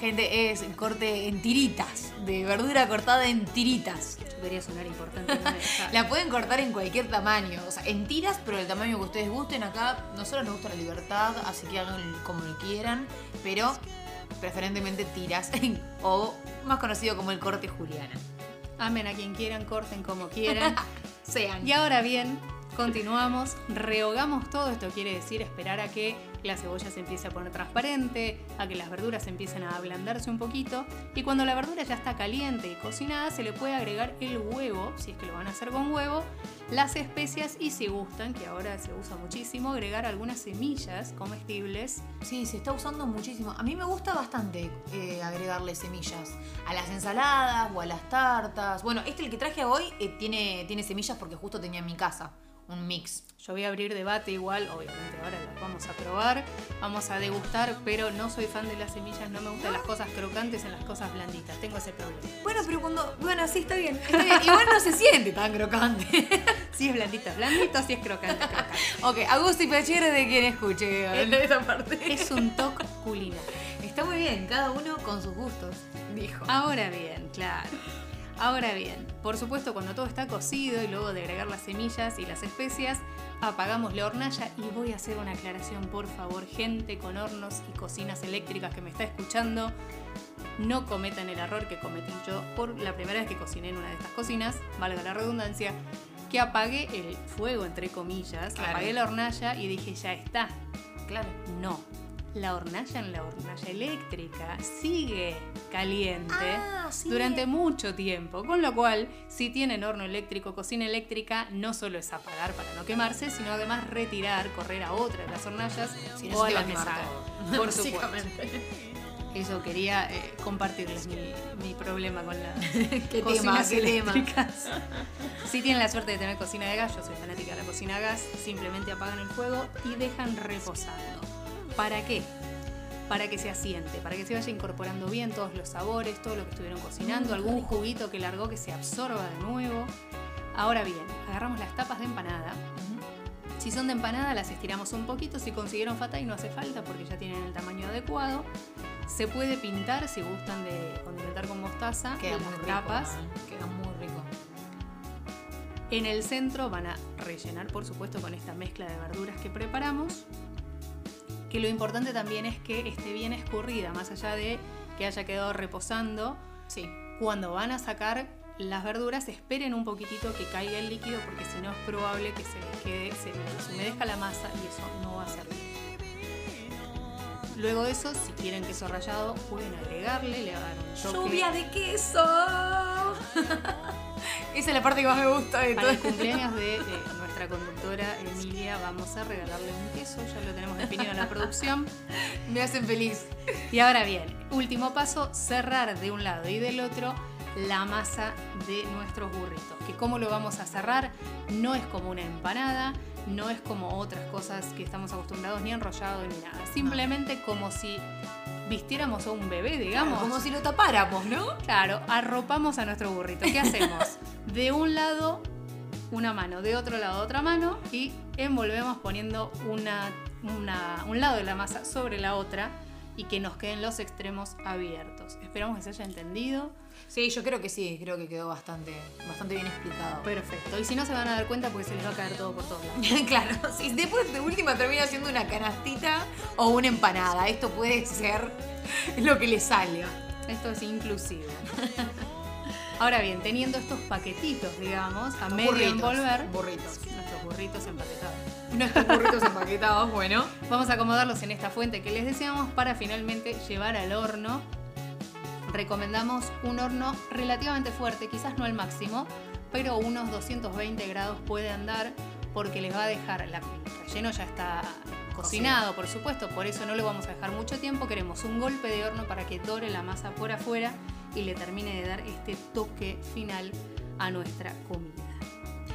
gente, es corte en tiritas. De verdura cortada en tiritas. Yo quería sonar importante. no. [laughs] La pueden cortar en cualquier tamaño. O sea, en tiras, pero el tamaño que ustedes gusten. Acá, nosotros nos gusta la libertad, así que hagan como lo quieran. Pero preferentemente tiras. o más conocido como el corte Juliana. Amen a quien quieran, corten como quieran. Sean. Y ahora bien, continuamos, rehogamos todo, esto quiere decir esperar a que la cebolla se empiece a poner transparente, a que las verduras empiecen a ablandarse un poquito y cuando la verdura ya está caliente y cocinada se le puede agregar el huevo, si es que lo van a hacer con huevo, las especias y si gustan, que ahora se usa muchísimo, agregar algunas semillas comestibles. Sí, se está usando muchísimo. A mí me gusta bastante eh, agregarle semillas a las ensaladas o a las tartas. Bueno, este el que traje hoy eh, tiene, tiene semillas porque justo tenía en mi casa un mix. Yo voy a abrir debate igual, obviamente ahora las vamos a probar, vamos a degustar, pero no soy fan de las semillas, no me gustan las cosas crocantes en las cosas blanditas, tengo ese problema. Bueno, pero cuando. Bueno, sí, está bien. Está bien. Igual no se siente tan crocante. [laughs] Si es blandita, es blandito, si es crocante, crocante. ok, a gusto y piacere de quien escuche esa parte. Es un toque culinario. Está muy bien, cada uno con sus gustos, dijo. Ahora bien, claro. Ahora bien, por supuesto cuando todo está cocido y luego de agregar las semillas y las especias, apagamos la hornalla y voy a hacer una aclaración, por favor, gente con hornos y cocinas eléctricas que me está escuchando, no cometan el error que cometí yo por la primera vez que cociné en una de estas cocinas, valga la redundancia, que apagué el fuego, entre comillas, Claro. apagué la hornalla y dije, ya está. Claro. No, la hornalla en la hornalla eléctrica sigue caliente Ah, sí. durante mucho tiempo, con lo cual, si tienen horno eléctrico, cocina eléctrica, no solo es apagar para no quemarse, sino además retirar, correr a otra de las hornallas no o a la a quemar mesada. todo. Por [laughs] supuesto. Eso quería eh, compartirles mi, mi problema con las [laughs] ¿Qué cocinas ¿Qué tema? eléctricas. [laughs] Si tienen la suerte de tener cocina de gas, yo soy fanática de la cocina a gas, simplemente apagan el fuego y dejan reposando. ¿Para qué? Para que se asiente, para que se vaya incorporando bien todos los sabores, todo lo que estuvieron cocinando, algún juguito que largó que se absorba de nuevo. Ahora bien, agarramos las tapas de empanada. Si son de empanada, las estiramos un poquito. Si consiguieron fata y no hace falta porque ya tienen el tamaño adecuado. Se puede pintar si gustan de condimentar con mostaza. Queda muy rico. tapas. Queda muy rico. En el centro van a rellenar, por supuesto, con esta mezcla de verduras que preparamos. Que lo importante también es que esté bien escurrida, más allá de que haya quedado reposando. Sí. Cuando van a sacar las verduras, esperen un poquitito que caiga el líquido, porque si no es probable que se les quede, se les humedezca la masa y eso no va a ser bien. Luego de eso, si quieren queso rallado, pueden agregarle, le dar un toque. ¡Lluvia de queso! [laughs] Esa es la parte que más me gusta de Para todo. el cumpleaños de, de nuestra conductora Emilia vamos a regalarle un queso, ya lo tenemos definido en la producción. Me hacen feliz. Y ahora bien, último paso, cerrar de un lado y del otro la masa de nuestros burritos. Que cómo lo vamos a cerrar no es como una empanada, no es como otras cosas que estamos acostumbrados, ni enrollado ni nada. Simplemente como si vistiéramos a un bebé, digamos. Como si lo tapáramos, ¿no? Claro, arropamos a nuestro burrito. ¿Qué hacemos? [laughs] De un lado una mano, de otro lado otra mano y envolvemos poniendo una, una- un lado de la masa sobre la otra y que nos queden los extremos abiertos. Esperamos que se haya entendido. Sí, yo creo que sí, creo que quedó bastante, bastante bien explicado. Perfecto. Y si no se van a dar cuenta porque se les va a caer todo por todos lados. [laughs] claro, si después de última termina siendo una canastita o una empanada, esto puede ser lo que le salga. Esto es inclusivo. [laughs] Ahora bien, teniendo estos paquetitos, digamos, a medio burritos, envolver, burritos. nuestros burritos empaquetados. Nuestros burritos empaquetados, bueno. Vamos a acomodarlos en esta fuente que les deseamos para finalmente llevar al horno. Recomendamos un horno relativamente fuerte, quizás no al máximo, pero unos 220 grados puede andar porque les va a dejar, la, el relleno ya está cocinado, por supuesto, por eso no lo vamos a dejar mucho tiempo. Queremos un golpe de horno para que dore la masa por afuera y le termine de dar este toque final a nuestra comida.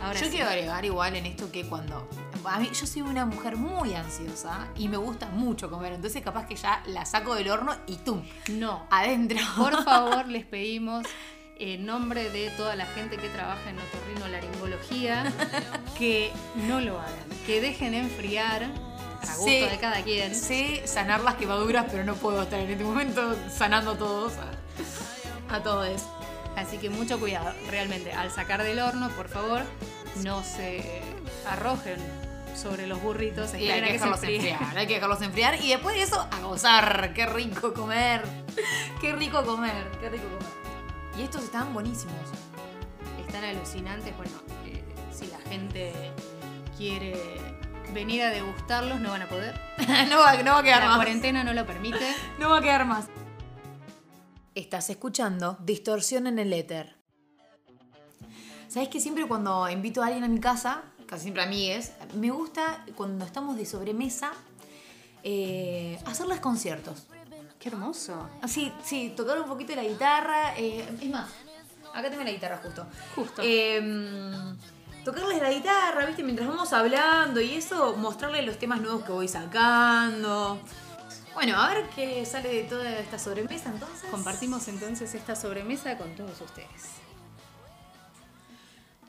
Ahora yo sí. quiero agregar igual en esto que cuando. A mí, yo soy una mujer muy ansiosa y me gusta mucho comer, entonces capaz que ya la saco del horno y ¡tum! No, Adentro. Por favor, [laughs] les pedimos en nombre de toda la gente que trabaja en otorrinolaringología [laughs] que no lo hagan, que dejen enfriar a gusto de cada quien. Sé sanar las quemaduras, pero no puedo estar en este momento sanando a todos. A, a todos. Así que mucho cuidado, realmente, al sacar del horno, por favor, no se arrojen sobre los burritos, Y hay que dejarlos enfriar, hay que dejarlos enfriar y después de eso a gozar. Qué rico comer. Qué rico comer, qué rico comer. Y estos estaban buenísimos. Están alucinantes, bueno, eh, si la gente quiere venir a degustarlos, no van a poder. [laughs] no, va, no va a quedar La más. cuarentena no lo permite. [laughs] No va a quedar más. Estás escuchando Distorsión en el Éter. ¿Sabes que siempre cuando invito a alguien a mi casa, casi siempre amigues, me gusta cuando estamos de sobremesa eh, hacerles conciertos? Qué hermoso. Así, sí, tocar un poquito la guitarra. eh, es más, acá tengo la guitarra justo. Justo. Eh, tocarles la guitarra, ¿viste? Mientras vamos hablando y eso, mostrarles los temas nuevos que voy sacando. Bueno, a ver qué sale de toda esta sobremesa entonces. Compartimos entonces esta sobremesa con todos ustedes.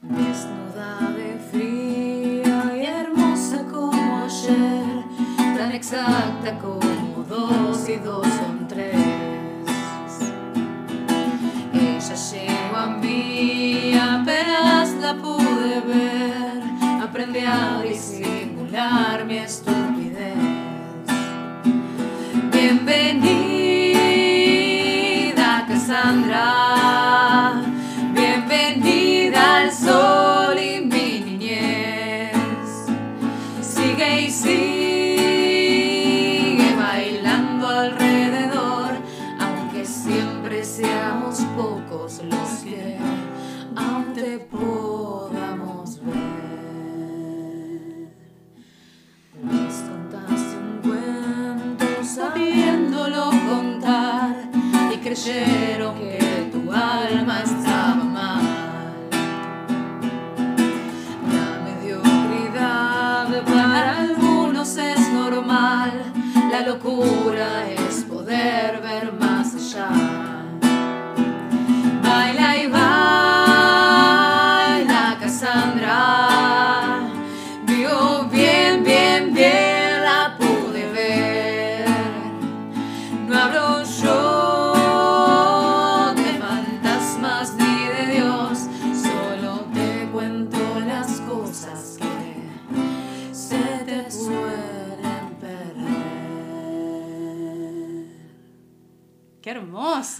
Desnuda de fría y hermosa como ayer, tan exacta como dos y dos son tres. Ella llegó a mí, apenas la pude ver, aprendí a disimular mi estupidez. Bienvenida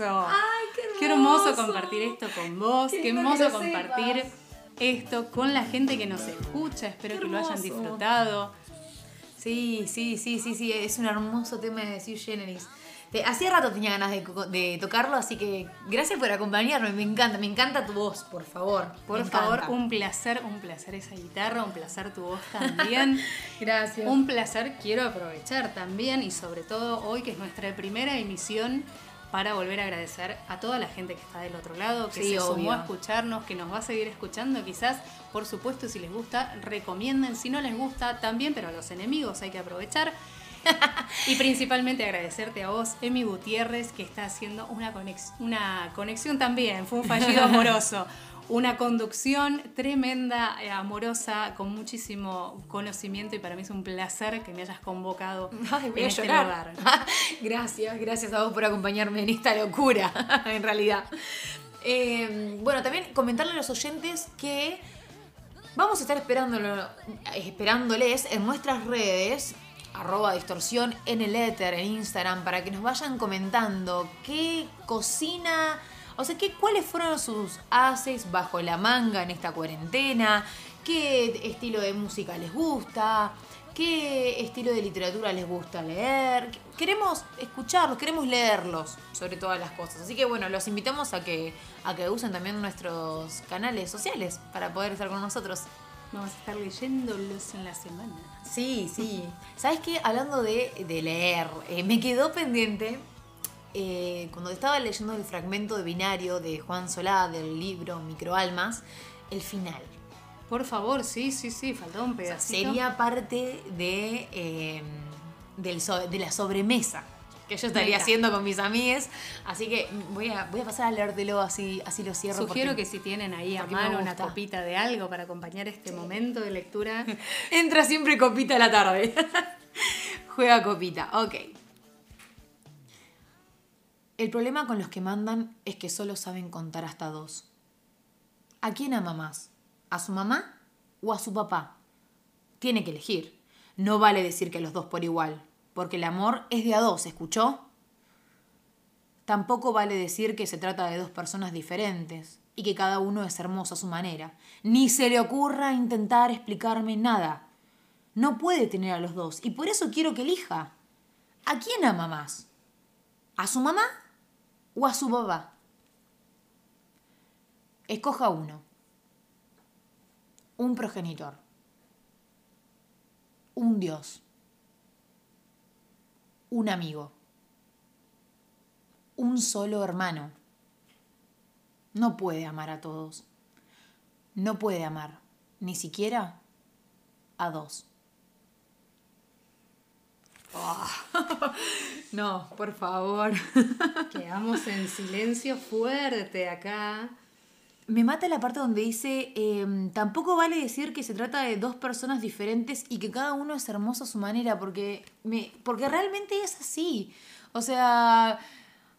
hermoso! ¡Ay, qué Qué hermoso hermoso! compartir esto con vos, Qué hermoso compartir sepas. esto con la gente que nos escucha, espero que lo hayan hermoso. disfrutado. Sí, sí, sí, sí, sí, es un hermoso tema de Sue Generis. Hacía rato tenía ganas de, de tocarlo, así que gracias por acompañarme, me encanta, me encanta tu voz, por favor. Por favor, un placer, un placer esa guitarra, un placer tu voz también. [laughs] Gracias. Un placer quiero aprovechar también y sobre todo hoy que es nuestra primera emisión para volver a agradecer a toda la gente que está del otro lado, que Sí, se sumó obvio. a escucharnos, que nos va a seguir escuchando quizás, por supuesto, si les gusta, recomienden, si no les gusta también, pero a los enemigos hay que aprovechar. [laughs] y principalmente agradecerte a vos, Emi Gutiérrez, que está haciendo una, conex- una conexión también, fue un fallido [laughs] amoroso. Una conducción tremenda, eh, amorosa, con muchísimo conocimiento y para mí es un placer que me hayas convocado Ay, voy en a este llorar. lugar. [laughs] gracias, gracias a vos por acompañarme en esta locura, [laughs] en realidad. Eh, bueno, también comentarle a los oyentes que vamos a estar esperándolo, esperándoles en nuestras redes, arroba distorsión en el éter, en Instagram, para que nos vayan comentando qué cocina, o sea, qué, cuáles fueron sus haces bajo la manga en esta cuarentena, qué estilo de música les gusta, qué estilo de literatura les gusta leer. Queremos escucharlos, queremos leerlos sobre todas las cosas. Así que bueno, los invitamos a que, a que usen también nuestros canales sociales para poder estar con nosotros. Vamos a estar leyéndolos en la semana. Sí, sí. ¿Sabes qué? Hablando de, de leer, eh, me quedó pendiente eh, cuando estaba leyendo el fragmento de binario de Juan Solá del libro Microalmas, el final. Por favor, sí, sí, sí, faltaba un O sea, pedacito. sería parte de, eh, del so- de la sobremesa que yo estaría haciendo con mis amigues. Así que voy a, voy a pasar a leértelo así, así lo cierro. Sugiero porque que si tienen ahí a mano una copita de algo para acompañar este momento de lectura. [laughs] Entra siempre copita a la tarde. [laughs] Juega copita, ok. El problema con los que mandan es que solo saben contar hasta dos. ¿A quién ama más? ¿A su mamá o a su papá? Tiene que elegir. No vale decir que los dos por igual, porque el amor es de a dos, ¿escuchó? Tampoco vale decir que se trata de dos personas diferentes y que cada uno es hermoso a su manera. Ni se le ocurra intentar explicarme nada. No puede tener a los dos y por eso quiero que elija. ¿A quién ama más? ¿A su mamá o a su papá? Escoja uno. Un progenitor. Un dios. Un amigo. Un solo hermano. No puede amar a todos. No puede amar, ni siquiera a dos. [laughs] No, por favor. [laughs] Quedamos en silencio fuerte acá. Me mata la parte donde dice, em, tampoco vale decir que se trata de dos personas diferentes y que cada uno es hermoso a su manera, porque, me, porque realmente es así. O sea,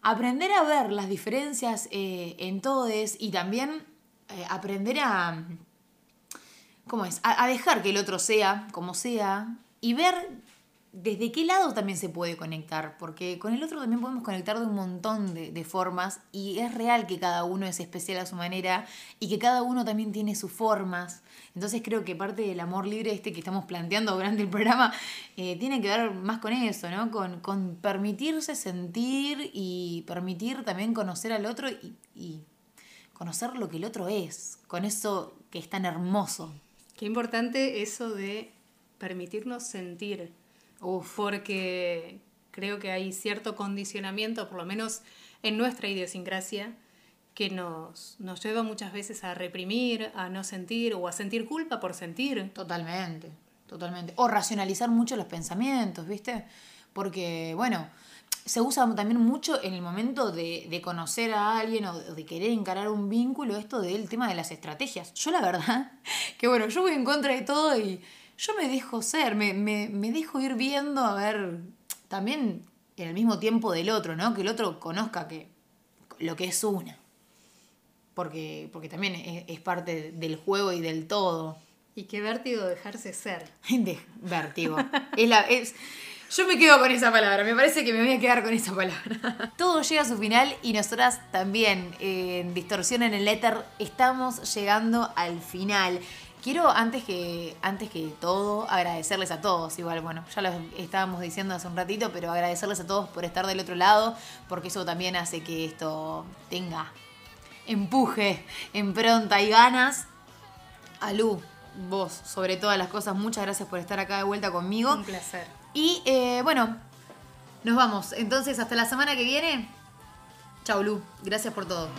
aprender a ver las diferencias eh, en todos y también eh, aprender a, ¿cómo es? A, a dejar que el otro sea como sea y ver desde qué lado también se puede conectar, porque con el otro también podemos conectar de un montón de, formas y es real que cada uno es especial a su manera y que cada uno también tiene sus formas. Entonces creo que parte del amor libre este que estamos planteando durante el programa eh, tiene que ver más con eso, ¿no? Con, con permitirse sentir y permitir también conocer al otro y, y conocer lo que el otro es, con eso que es tan hermoso. Qué importante eso de permitirnos sentir. Uf. Porque creo que hay cierto condicionamiento, por lo menos en nuestra idiosincrasia que nos, nos lleva muchas veces a reprimir, a no sentir o a sentir culpa por sentir. Totalmente, totalmente. O racionalizar mucho los pensamientos, ¿viste? Porque, bueno, se usa también mucho en el momento de, de conocer a alguien o de querer encarar un vínculo, esto del tema de las estrategias. Yo la verdad, [laughs] que bueno, yo voy en contra de todo y yo me dejo ser, me, me, me dejo ir viendo, a ver, también en el mismo tiempo del otro, ¿no? Que el otro conozca que lo que es una. Porque, porque también es, es parte del juego y del todo. Y qué vértigo dejarse ser. [laughs] De vértigo. Es la, es, yo me quedo con esa palabra, me parece que me voy a quedar con esa palabra. [laughs] Todo llega a su final y nosotras también en Distorsión en el Éter estamos llegando al final. Quiero antes que, antes que todo agradecerles a todos, igual, bueno, ya lo estábamos diciendo hace un ratito, pero agradecerles a todos por estar del otro lado, porque eso también hace que esto tenga empuje, impronta y ganas. A Lu, vos, sobre todas las cosas, muchas gracias por estar acá de vuelta conmigo. Un placer. Y eh, bueno, nos vamos. Entonces, hasta la semana que viene. Chau, Lu. Gracias por todo.